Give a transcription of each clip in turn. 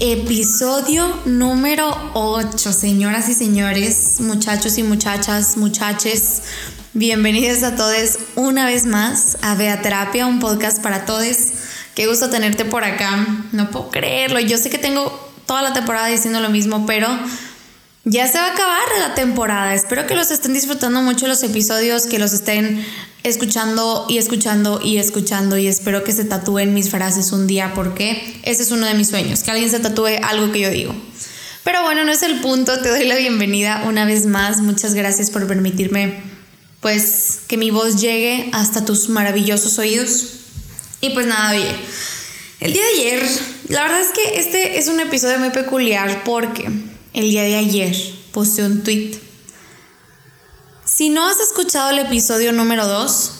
Episodio número 8, señoras y señores, muchachos y muchachas, muchaches, bienvenidos a todos una vez más a Beaterapia, un podcast para todos. Qué gusto tenerte por acá, no puedo creerlo, yo sé que tengo toda la temporada diciendo lo mismo, pero ya se va a acabar la temporada. Espero que los estén disfrutando mucho los episodios, que los estén escuchando y escuchando y escuchando y espero que se tatúen mis frases un día porque ese es uno de mis sueños, que alguien se tatúe algo que yo digo. Pero bueno, no es el punto, te doy la bienvenida una vez más. Muchas gracias por permitirme pues que mi voz llegue hasta tus maravillosos oídos. Y pues nada, oye, el día de ayer, la verdad es que este es un episodio muy peculiar porque el día de ayer puse un tweet. Si no has escuchado el episodio número 2,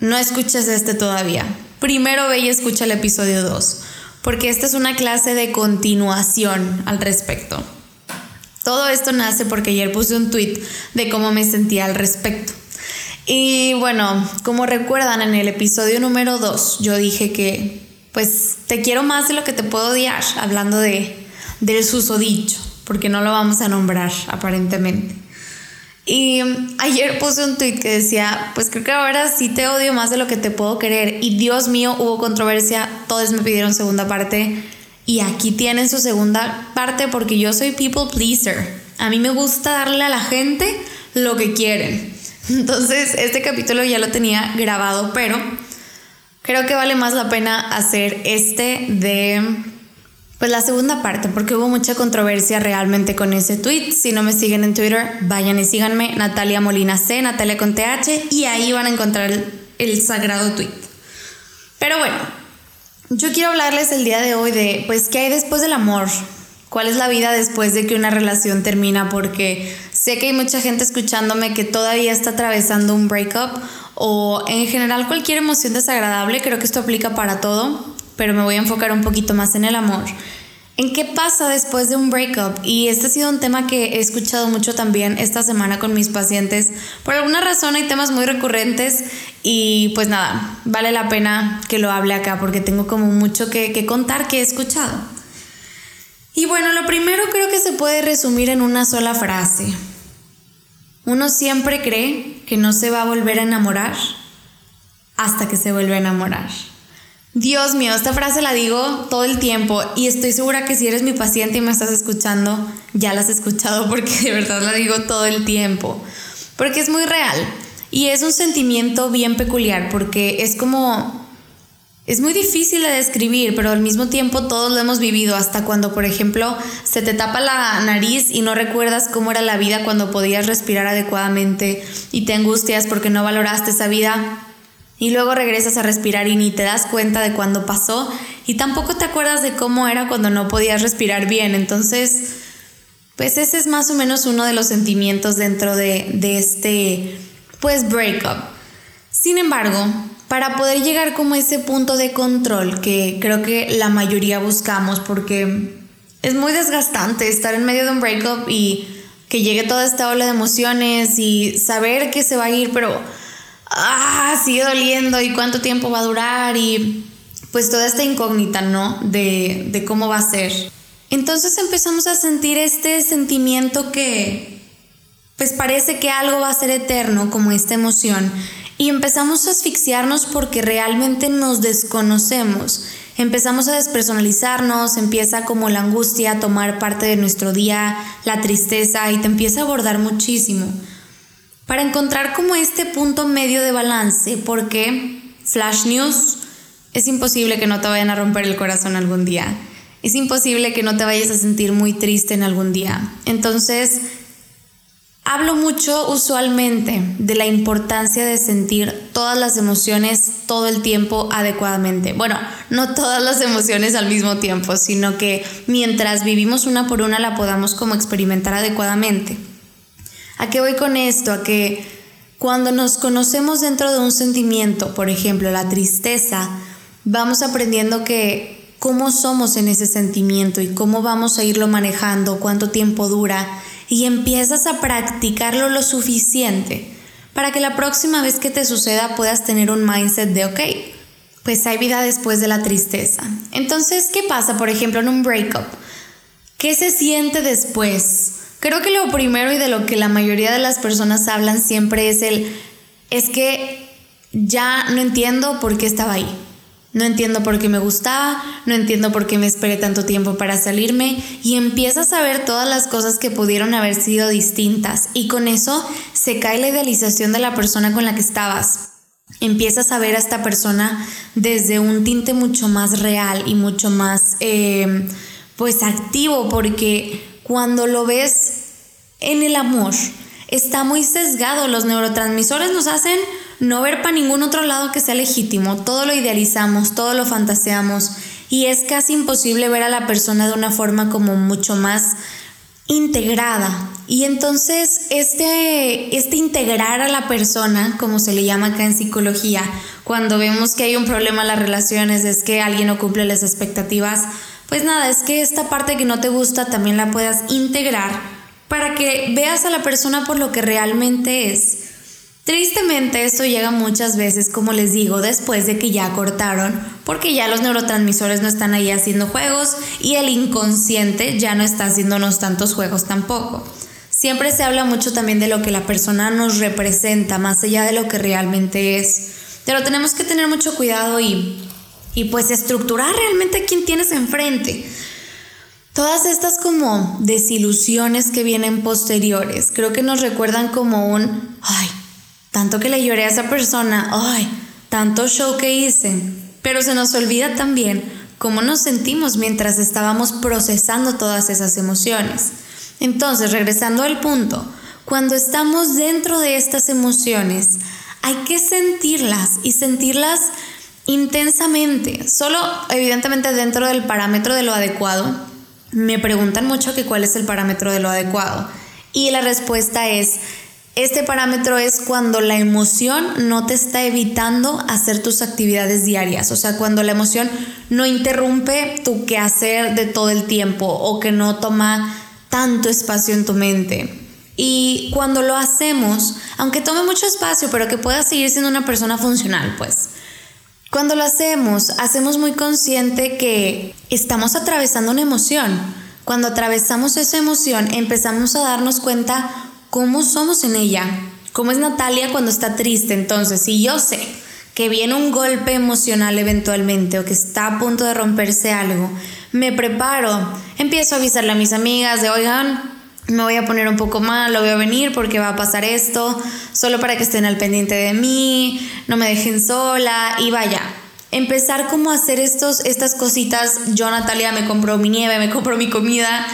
no escuches este todavía. Primero ve y escucha el episodio 2, porque esta es una clase de continuación al respecto. Todo esto nace porque ayer puse un tweet de cómo me sentía al respecto. Y bueno, como recuerdan en el episodio número 2, yo dije que pues te quiero más de lo que te puedo odiar, hablando de del susodicho porque no lo vamos a nombrar aparentemente. Y ayer puse un tweet que decía, pues creo que ahora sí te odio más de lo que te puedo querer. Y Dios mío, hubo controversia, todos me pidieron segunda parte. Y aquí tienen su segunda parte porque yo soy people pleaser. A mí me gusta darle a la gente lo que quieren. Entonces, este capítulo ya lo tenía grabado, pero creo que vale más la pena hacer este de pues la segunda parte, porque hubo mucha controversia realmente con ese tweet. Si no me siguen en Twitter, vayan y síganme, Natalia Molina C, Natalia con TH, y ahí van a encontrar el, sagrado tweet. Pero bueno, yo quiero hablarles el día de hoy de, pues, ¿qué hay después del amor? ¿Cuál es la vida después de que una relación termina? Porque sé que hay mucha gente escuchándome que todavía está atravesando un breakup o en general cualquier emoción desagradable. Creo que esto aplica para todo pero me voy a enfocar un poquito más en el amor. ¿En qué pasa después de un breakup? Y este ha sido un tema que he escuchado mucho también esta semana con mis pacientes. Por alguna razón hay temas muy recurrentes y pues nada, vale la pena que lo hable acá porque tengo como mucho que, que contar que he escuchado. Y bueno, lo primero creo que se puede resumir en una sola frase. Uno siempre cree que no se va a volver a enamorar hasta que se vuelve a enamorar. Dios mío, esta frase la digo todo el tiempo y estoy segura que si eres mi paciente y me estás escuchando, ya la has escuchado porque de verdad la digo todo el tiempo. Porque es muy real y es un sentimiento bien peculiar porque es como... Es muy difícil de describir, pero al mismo tiempo todos lo hemos vivido, hasta cuando, por ejemplo, se te tapa la nariz y no recuerdas cómo era la vida cuando podías respirar adecuadamente y te angustias porque no valoraste esa vida y luego regresas a respirar y ni te das cuenta de cuándo pasó y tampoco te acuerdas de cómo era cuando no podías respirar bien. Entonces, pues ese es más o menos uno de los sentimientos dentro de, de este, pues, breakup. Sin embargo, para poder llegar como a ese punto de control que creo que la mayoría buscamos porque es muy desgastante estar en medio de un breakup y que llegue toda esta ola de emociones y saber que se va a ir, pero ah, sigue doliendo y cuánto tiempo va a durar y pues toda esta incógnita, ¿no? De, de cómo va a ser. Entonces empezamos a sentir este sentimiento que pues parece que algo va a ser eterno, como esta emoción, y empezamos a asfixiarnos porque realmente nos desconocemos. Empezamos a despersonalizarnos, empieza como la angustia a tomar parte de nuestro día, la tristeza, y te empieza a abordar muchísimo para encontrar como este punto medio de balance, porque Flash News es imposible que no te vayan a romper el corazón algún día. Es imposible que no te vayas a sentir muy triste en algún día. Entonces, hablo mucho usualmente de la importancia de sentir todas las emociones todo el tiempo adecuadamente. Bueno, no todas las emociones al mismo tiempo, sino que mientras vivimos una por una la podamos como experimentar adecuadamente. ¿A qué voy con esto? A que cuando nos conocemos dentro de un sentimiento, por ejemplo, la tristeza, vamos aprendiendo que cómo somos en ese sentimiento y cómo vamos a irlo manejando, cuánto tiempo dura, y empiezas a practicarlo lo suficiente para que la próxima vez que te suceda puedas tener un mindset de, ok, pues hay vida después de la tristeza. Entonces, ¿qué pasa, por ejemplo, en un breakup? ¿Qué se siente después? Creo que lo primero y de lo que la mayoría de las personas hablan siempre es el, es que ya no entiendo por qué estaba ahí. No entiendo por qué me gustaba, no entiendo por qué me esperé tanto tiempo para salirme y empiezas a ver todas las cosas que pudieron haber sido distintas y con eso se cae la idealización de la persona con la que estabas. Empiezas a ver a esta persona desde un tinte mucho más real y mucho más eh, pues activo porque cuando lo ves en el amor está muy sesgado. Los neurotransmisores nos hacen no ver para ningún otro lado que sea legítimo. Todo lo idealizamos, todo lo fantaseamos y es casi imposible ver a la persona de una forma como mucho más integrada. Y entonces este, este integrar a la persona, como se le llama acá en psicología, cuando vemos que hay un problema en las relaciones, es que alguien no cumple las expectativas, pues nada, es que esta parte que no te gusta también la puedas integrar para que veas a la persona por lo que realmente es. Tristemente esto llega muchas veces, como les digo, después de que ya cortaron, porque ya los neurotransmisores no están ahí haciendo juegos y el inconsciente ya no está haciéndonos tantos juegos tampoco. Siempre se habla mucho también de lo que la persona nos representa, más allá de lo que realmente es. Pero tenemos que tener mucho cuidado y, y pues estructurar realmente a quién tienes enfrente. Todas estas como desilusiones que vienen posteriores, creo que nos recuerdan como un, ay, tanto que le lloré a esa persona, ay, tanto show que hice, pero se nos olvida también cómo nos sentimos mientras estábamos procesando todas esas emociones. Entonces, regresando al punto, cuando estamos dentro de estas emociones, hay que sentirlas y sentirlas intensamente, solo evidentemente dentro del parámetro de lo adecuado, me preguntan mucho que cuál es el parámetro de lo adecuado. Y la respuesta es, este parámetro es cuando la emoción no te está evitando hacer tus actividades diarias, o sea, cuando la emoción no interrumpe tu quehacer de todo el tiempo o que no toma tanto espacio en tu mente. Y cuando lo hacemos, aunque tome mucho espacio, pero que puedas seguir siendo una persona funcional, pues. Cuando lo hacemos, hacemos muy consciente que estamos atravesando una emoción. Cuando atravesamos esa emoción, empezamos a darnos cuenta cómo somos en ella. Cómo es Natalia cuando está triste. Entonces, si yo sé que viene un golpe emocional eventualmente o que está a punto de romperse algo, me preparo, empiezo a avisarle a mis amigas de, oigan, me voy a poner un poco mal, lo voy a venir porque va a pasar esto, solo para que estén al pendiente de mí, no me dejen sola y vaya. Empezar como a hacer estos, estas cositas, yo Natalia me compro mi nieve, me compro mi comida,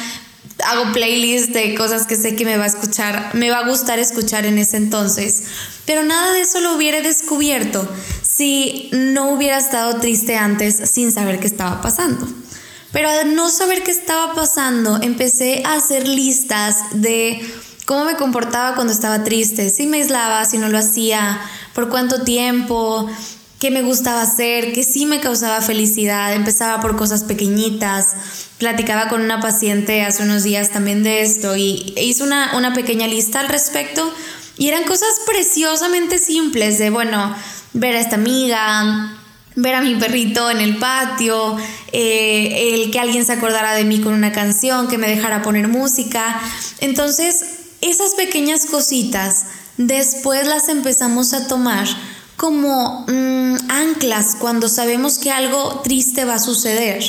hago playlist de cosas que sé que me va a escuchar, me va a gustar escuchar en ese entonces. Pero nada de eso lo hubiera descubierto si no hubiera estado triste antes sin saber qué estaba pasando. Pero al no saber qué estaba pasando, empecé a hacer listas de cómo me comportaba cuando estaba triste, si me aislaba, si no lo hacía, por cuánto tiempo, qué me gustaba hacer, qué sí me causaba felicidad. Empezaba por cosas pequeñitas. Platicaba con una paciente hace unos días también de esto y hice una, una pequeña lista al respecto. Y eran cosas preciosamente simples de, bueno, ver a esta amiga, ver a mi perrito en el patio, eh, el que alguien se acordara de mí con una canción, que me dejara poner música. Entonces, esas pequeñas cositas después las empezamos a tomar como mm, anclas cuando sabemos que algo triste va a suceder.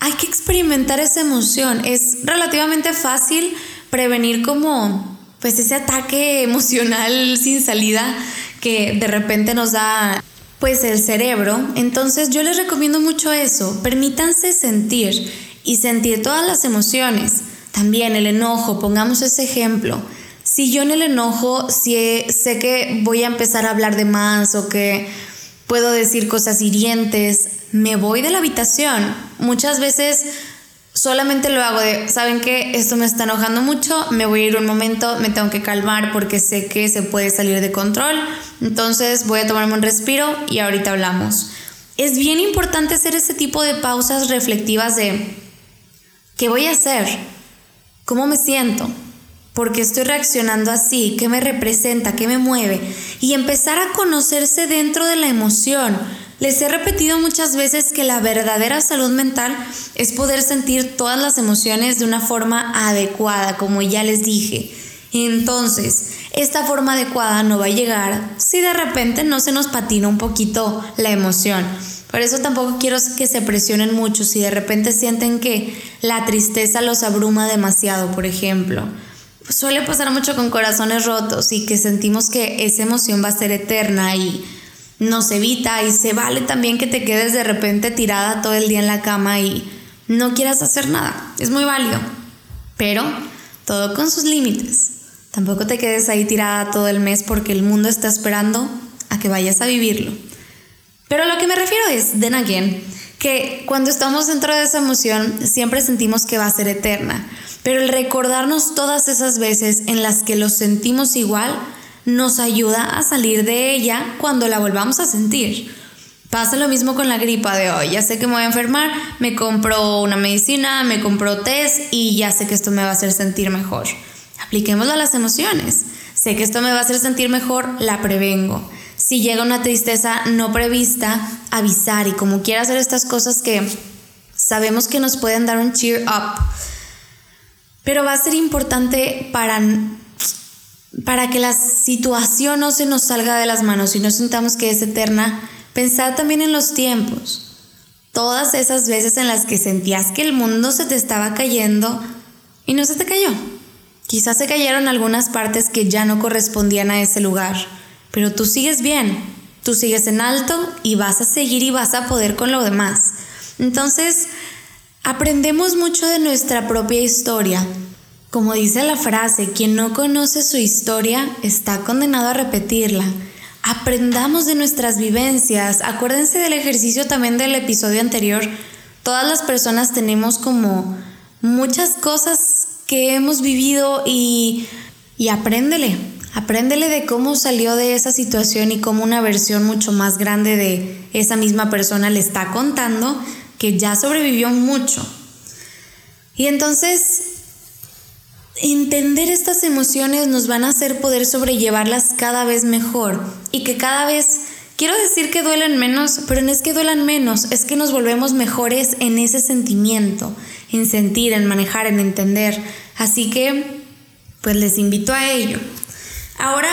Hay que experimentar esa emoción. Es relativamente fácil prevenir como pues ese ataque emocional sin salida que de repente nos da pues el cerebro. Entonces yo les recomiendo mucho eso. Permítanse sentir y sentir todas las emociones. También el enojo, pongamos ese ejemplo. Si yo en el enojo si sé que voy a empezar a hablar de más o que puedo decir cosas hirientes, me voy de la habitación. Muchas veces solamente lo hago de, ¿saben qué? Esto me está enojando mucho, me voy a ir un momento, me tengo que calmar porque sé que se puede salir de control, entonces voy a tomarme un respiro y ahorita hablamos. Es bien importante hacer ese tipo de pausas reflectivas de, ¿qué voy a hacer? ¿Cómo me siento? ¿Por qué estoy reaccionando así? ¿Qué me representa? ¿Qué me mueve? Y empezar a conocerse dentro de la emoción les he repetido muchas veces que la verdadera salud mental es poder sentir todas las emociones de una forma adecuada, como ya les dije. Entonces, esta forma adecuada no va a llegar si de repente no se nos patina un poquito la emoción. Por eso tampoco quiero que se presionen mucho si de repente sienten que la tristeza los abruma demasiado, por ejemplo. Suele pasar mucho con corazones rotos y que sentimos que esa emoción va a ser eterna y nos evita y se vale también que te quedes de repente tirada todo el día en la cama y no quieras hacer nada. Es muy válido. Pero todo con sus límites. Tampoco te quedes ahí tirada todo el mes porque el mundo está esperando a que vayas a vivirlo. Pero lo que me refiero es, then again, que cuando estamos dentro de esa emoción siempre sentimos que va a ser eterna. Pero el recordarnos todas esas veces en las que lo sentimos igual nos ayuda a salir de ella cuando la volvamos a sentir. Pasa lo mismo con la gripa de hoy. Ya sé que me voy a enfermar, me compro una medicina, me compro test y ya sé que esto me va a hacer sentir mejor. Apliquémoslo a las emociones. Sé que esto me va a hacer sentir mejor, la prevengo. Si llega una tristeza no prevista, avisar y como quiera hacer estas cosas que sabemos que nos pueden dar un cheer up. Pero va a ser importante para para que la situación no se nos salga de las manos y no sintamos que es eterna, pensar también en los tiempos. Todas esas veces en las que sentías que el mundo se te estaba cayendo y no se te cayó. Quizás se cayeron algunas partes que ya no correspondían a ese lugar, pero tú sigues bien, tú sigues en alto y vas a seguir y vas a poder con lo demás. Entonces, aprendemos mucho de nuestra propia historia, como dice la frase, quien no conoce su historia está condenado a repetirla. Aprendamos de nuestras vivencias. Acuérdense del ejercicio también del episodio anterior. Todas las personas tenemos como muchas cosas que hemos vivido y, y apréndele. Apréndele de cómo salió de esa situación y cómo una versión mucho más grande de esa misma persona le está contando que ya sobrevivió mucho. Y entonces entender estas emociones nos van a hacer poder sobrellevarlas cada vez mejor y que cada vez, quiero decir que duelen menos, pero no es que duelan menos, es que nos volvemos mejores en ese sentimiento, en sentir, en manejar, en entender. Así que, pues les invito a ello. Ahora,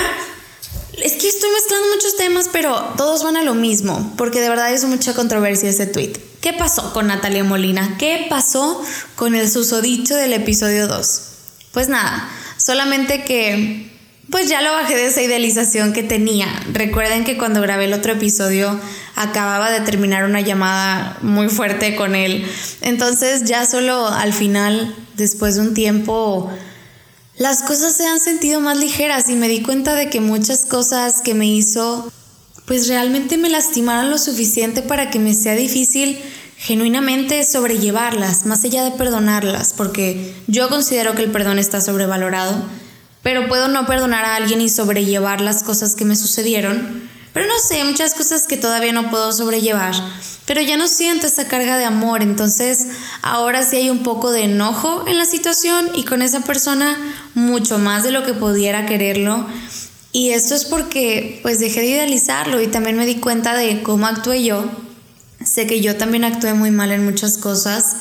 es que estoy mezclando muchos temas, pero todos van a lo mismo, porque de verdad es mucha controversia ese tweet. ¿Qué pasó con Natalia Molina? ¿Qué pasó con el susodicho del episodio 2? Pues nada, solamente que pues ya lo bajé de esa idealización que tenía. Recuerden que cuando grabé el otro episodio acababa de terminar una llamada muy fuerte con él. Entonces ya solo al final, después de un tiempo, las cosas se han sentido más ligeras y me di cuenta de que muchas cosas que me hizo, pues realmente me lastimaron lo suficiente para que me sea difícil genuinamente sobrellevarlas, más allá de perdonarlas, porque yo considero que el perdón está sobrevalorado, pero puedo no perdonar a alguien y sobrellevar las cosas que me sucedieron. Pero no sé, muchas cosas que todavía no puedo sobrellevar. Pero ya no siento esa carga de amor, entonces ahora sí hay un poco de enojo en la situación y con esa persona mucho más de lo que pudiera quererlo. Y esto es porque pues dejé de idealizarlo y también me di cuenta de cómo actué yo Sé que yo también actué muy mal en muchas cosas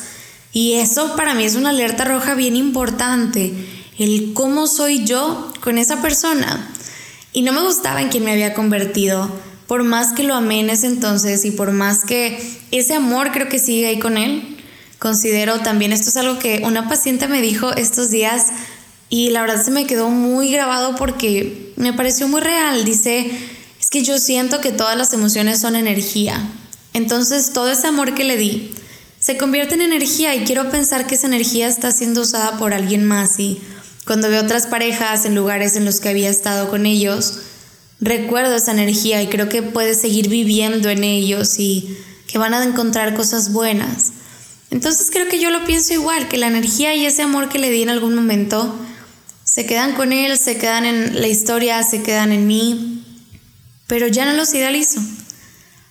y eso para mí es una alerta roja bien importante, el cómo soy yo con esa persona. Y no me gustaba en quien me había convertido, por más que lo amé en ese entonces y por más que ese amor creo que sigue ahí con él. Considero también, esto es algo que una paciente me dijo estos días y la verdad se me quedó muy grabado porque me pareció muy real. Dice, es que yo siento que todas las emociones son energía entonces todo ese amor que le di se convierte en energía y quiero pensar que esa energía está siendo usada por alguien más y cuando veo otras parejas en lugares en los que había estado con ellos, recuerdo esa energía y creo que puede seguir viviendo en ellos y que van a encontrar cosas buenas. Entonces creo que yo lo pienso igual, que la energía y ese amor que le di en algún momento se quedan con él, se quedan en la historia, se quedan en mí, pero ya no los idealizo.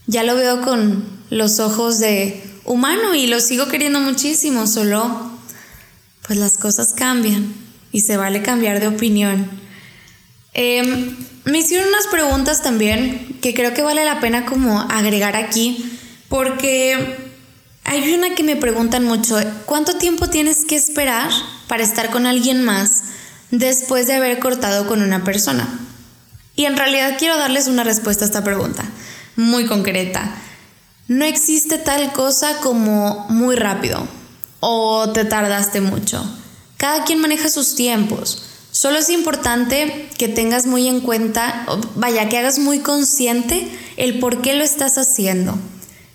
Ya lo veo con los ojos de humano y lo sigo queriendo muchísimo, solo pues las cosas cambian y se vale cambiar de opinión. Em, me hicieron unas preguntas también que creo que vale la pena como agregar aquí, porque hay una que me preguntan mucho, ¿cuánto tiempo tienes que esperar para estar con alguien más después de haber cortado con una persona? Y en realidad quiero darles una respuesta a esta pregunta, muy concreta. No existe tal cosa como muy rápido o te tardaste mucho. Cada quien maneja sus tiempos. Solo es importante que tengas muy en cuenta, vaya, que hagas muy consciente el por qué lo estás haciendo.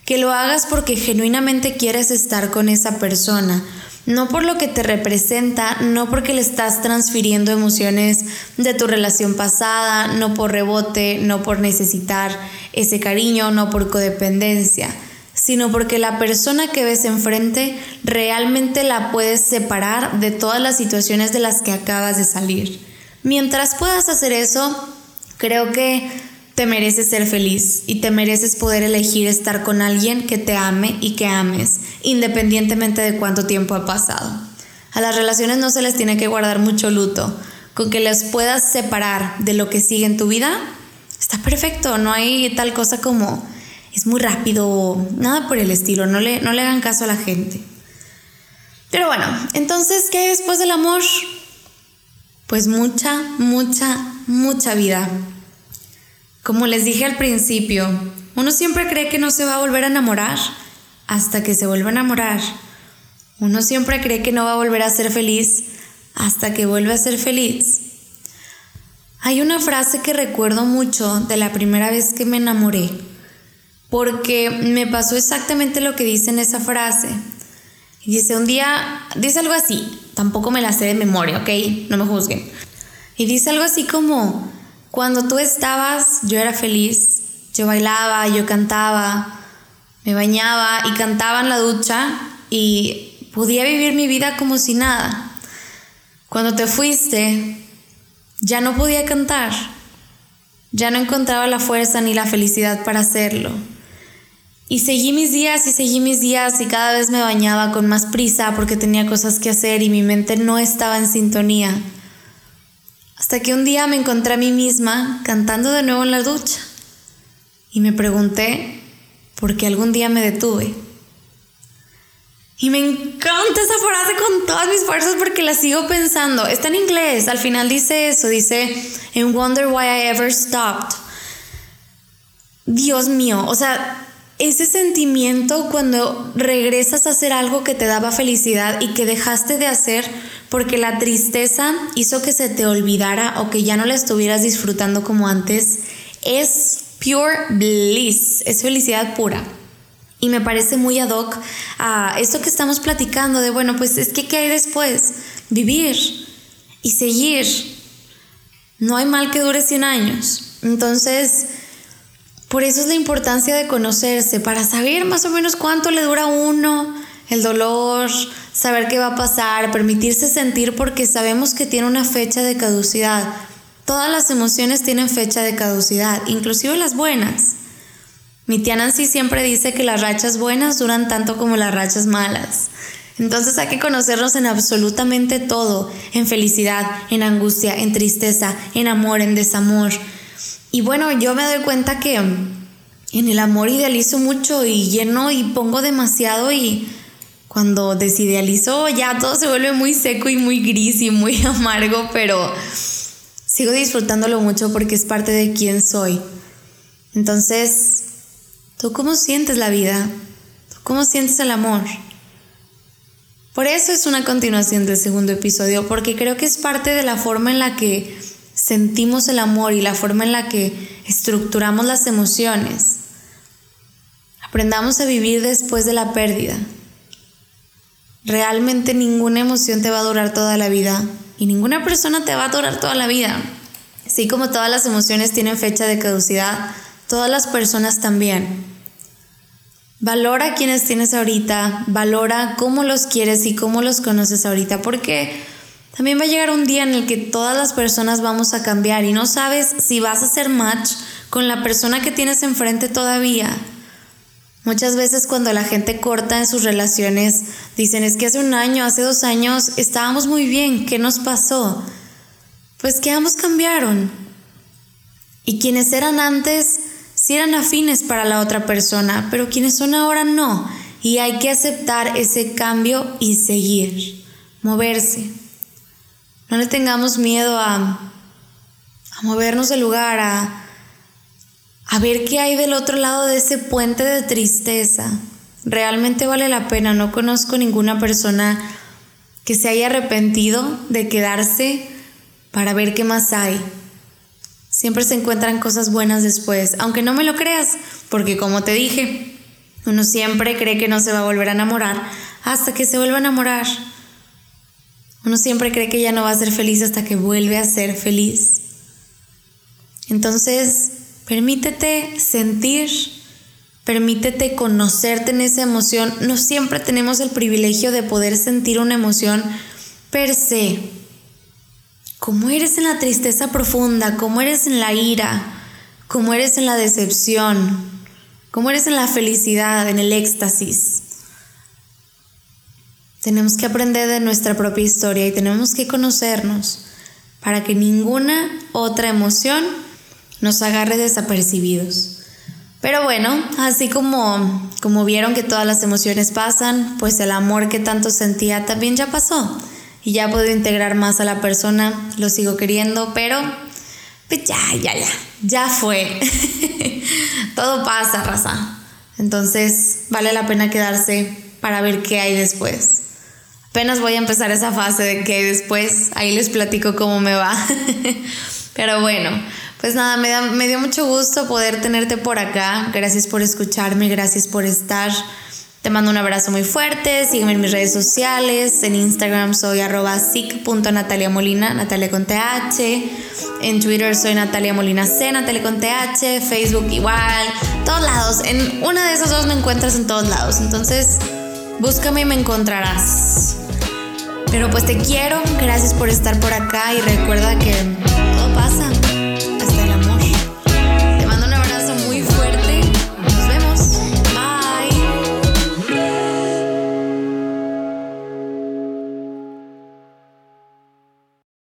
Que lo hagas porque genuinamente quieres estar con esa persona, no por lo que te representa, no porque le estás transfiriendo emociones de tu relación pasada, no por rebote, no por necesitar ese cariño, no por codependencia, sino porque la persona que ves enfrente realmente la puedes separar de todas las situaciones de las que acabas de salir. Mientras puedas hacer eso, creo que te mereces ser feliz y te mereces poder elegir estar con alguien que te ame y que ames, independientemente de cuánto tiempo ha pasado. A las relaciones no se les tiene que guardar mucho luto. Con que las puedas separar de lo que sigue en tu vida, está perfecto. No hay tal cosa como es muy rápido, nada por el estilo. No le, no le hagan caso a la gente. Pero bueno, entonces, ¿qué hay después del amor? Pues mucha, mucha, mucha vida como les dije al principio, uno siempre cree que no se va a volver a enamorar hasta que se vuelve a enamorar. Uno siempre cree que no va a volver a ser feliz hasta que vuelve a ser feliz. Hay una frase que recuerdo mucho de la primera vez que me enamoré, porque me pasó exactamente lo que dice en esa frase. dice un día, dice algo así, tampoco me la sé de memoria, ¿ok? No me juzguen. Y dice algo así como, cuando tú estabas, yo era feliz. Yo bailaba, yo cantaba, me bañaba y cantaba en la ducha y podía vivir mi vida como si nada. Cuando te fuiste, ya no podía cantar. Ya no encontraba la fuerza ni la felicidad para hacerlo. Y seguí mis días y seguí mis días y cada vez me bañaba con más prisa porque tenía cosas que hacer y mi mente no estaba en sintonía. Hasta que un día me encontré a mí misma cantando de nuevo en la ducha y me pregunté por qué algún día me detuve. Y me encanta esa frase con todas mis fuerzas porque la sigo pensando. Está en inglés, al final dice eso, dice, and wonder why I ever stopped. Dios mío, o sea, ese sentimiento cuando regresas a hacer algo que te daba felicidad y que dejaste de hacer porque la tristeza hizo que se te olvidara o que ya no la estuvieras disfrutando como antes, es pure bliss, es felicidad pura. Y me parece muy ad hoc a esto que estamos platicando de, bueno, pues es que ¿qué hay después? Vivir y seguir. No hay mal que dure 100 años. Entonces, por eso es la importancia de conocerse, para saber más o menos cuánto le dura a uno el dolor, saber qué va a pasar, permitirse sentir porque sabemos que tiene una fecha de caducidad. Todas las emociones tienen fecha de caducidad, inclusive las buenas. Mi tía Nancy siempre dice que las rachas buenas duran tanto como las rachas malas. Entonces hay que conocernos en absolutamente todo, en felicidad, en angustia, en tristeza, en amor, en desamor. Y bueno, yo me doy cuenta que en el amor idealizo mucho y lleno y pongo demasiado y cuando desidealizo ya todo se vuelve muy seco y muy gris y muy amargo, pero sigo disfrutándolo mucho porque es parte de quién soy. Entonces, ¿tú cómo sientes la vida? ¿Tú cómo sientes el amor? Por eso es una continuación del segundo episodio, porque creo que es parte de la forma en la que sentimos el amor y la forma en la que estructuramos las emociones. Aprendamos a vivir después de la pérdida. Realmente ninguna emoción te va a durar toda la vida y ninguna persona te va a durar toda la vida. Así como todas las emociones tienen fecha de caducidad, todas las personas también. Valora quienes tienes ahorita, valora cómo los quieres y cómo los conoces ahorita, porque también va a llegar un día en el que todas las personas vamos a cambiar y no sabes si vas a hacer match con la persona que tienes enfrente todavía. Muchas veces cuando la gente corta en sus relaciones, dicen es que hace un año, hace dos años estábamos muy bien, ¿qué nos pasó? Pues que ambos cambiaron. Y quienes eran antes, sí eran afines para la otra persona, pero quienes son ahora no. Y hay que aceptar ese cambio y seguir, moverse. No le tengamos miedo a, a movernos del lugar, a, a ver qué hay del otro lado de ese puente de tristeza. Realmente vale la pena. No conozco ninguna persona que se haya arrepentido de quedarse para ver qué más hay. Siempre se encuentran cosas buenas después, aunque no me lo creas, porque como te dije, uno siempre cree que no se va a volver a enamorar hasta que se vuelva a enamorar. Uno siempre cree que ya no va a ser feliz hasta que vuelve a ser feliz. Entonces, permítete sentir, permítete conocerte en esa emoción. No siempre tenemos el privilegio de poder sentir una emoción per se. Como eres en la tristeza profunda, como eres en la ira, como eres en la decepción, como eres en la felicidad, en el éxtasis. Tenemos que aprender de nuestra propia historia y tenemos que conocernos para que ninguna otra emoción nos agarre desapercibidos. Pero bueno, así como, como vieron que todas las emociones pasan, pues el amor que tanto sentía también ya pasó. Y ya puedo integrar más a la persona, lo sigo queriendo, pero pues ya, ya, ya, ya fue. Todo pasa, raza. Entonces vale la pena quedarse para ver qué hay después. Apenas voy a empezar esa fase de que después ahí les platico cómo me va. Pero bueno, pues nada, me, dio mucho gusto poder tenerte por acá. Gracias por escucharme, gracias por estar. Te mando un abrazo muy fuerte. Sígueme en mis redes sociales. En Instagram soy arroba Molina, Natalia con TH. En Twitter soy Natalia Molina C, Natalia con TH. Facebook igual. Todos lados. En una de esas dos me encuentras en todos lados. Entonces, búscame y me encontrarás. Pero pues te quiero, gracias por estar por acá y recuerda que todo pasa.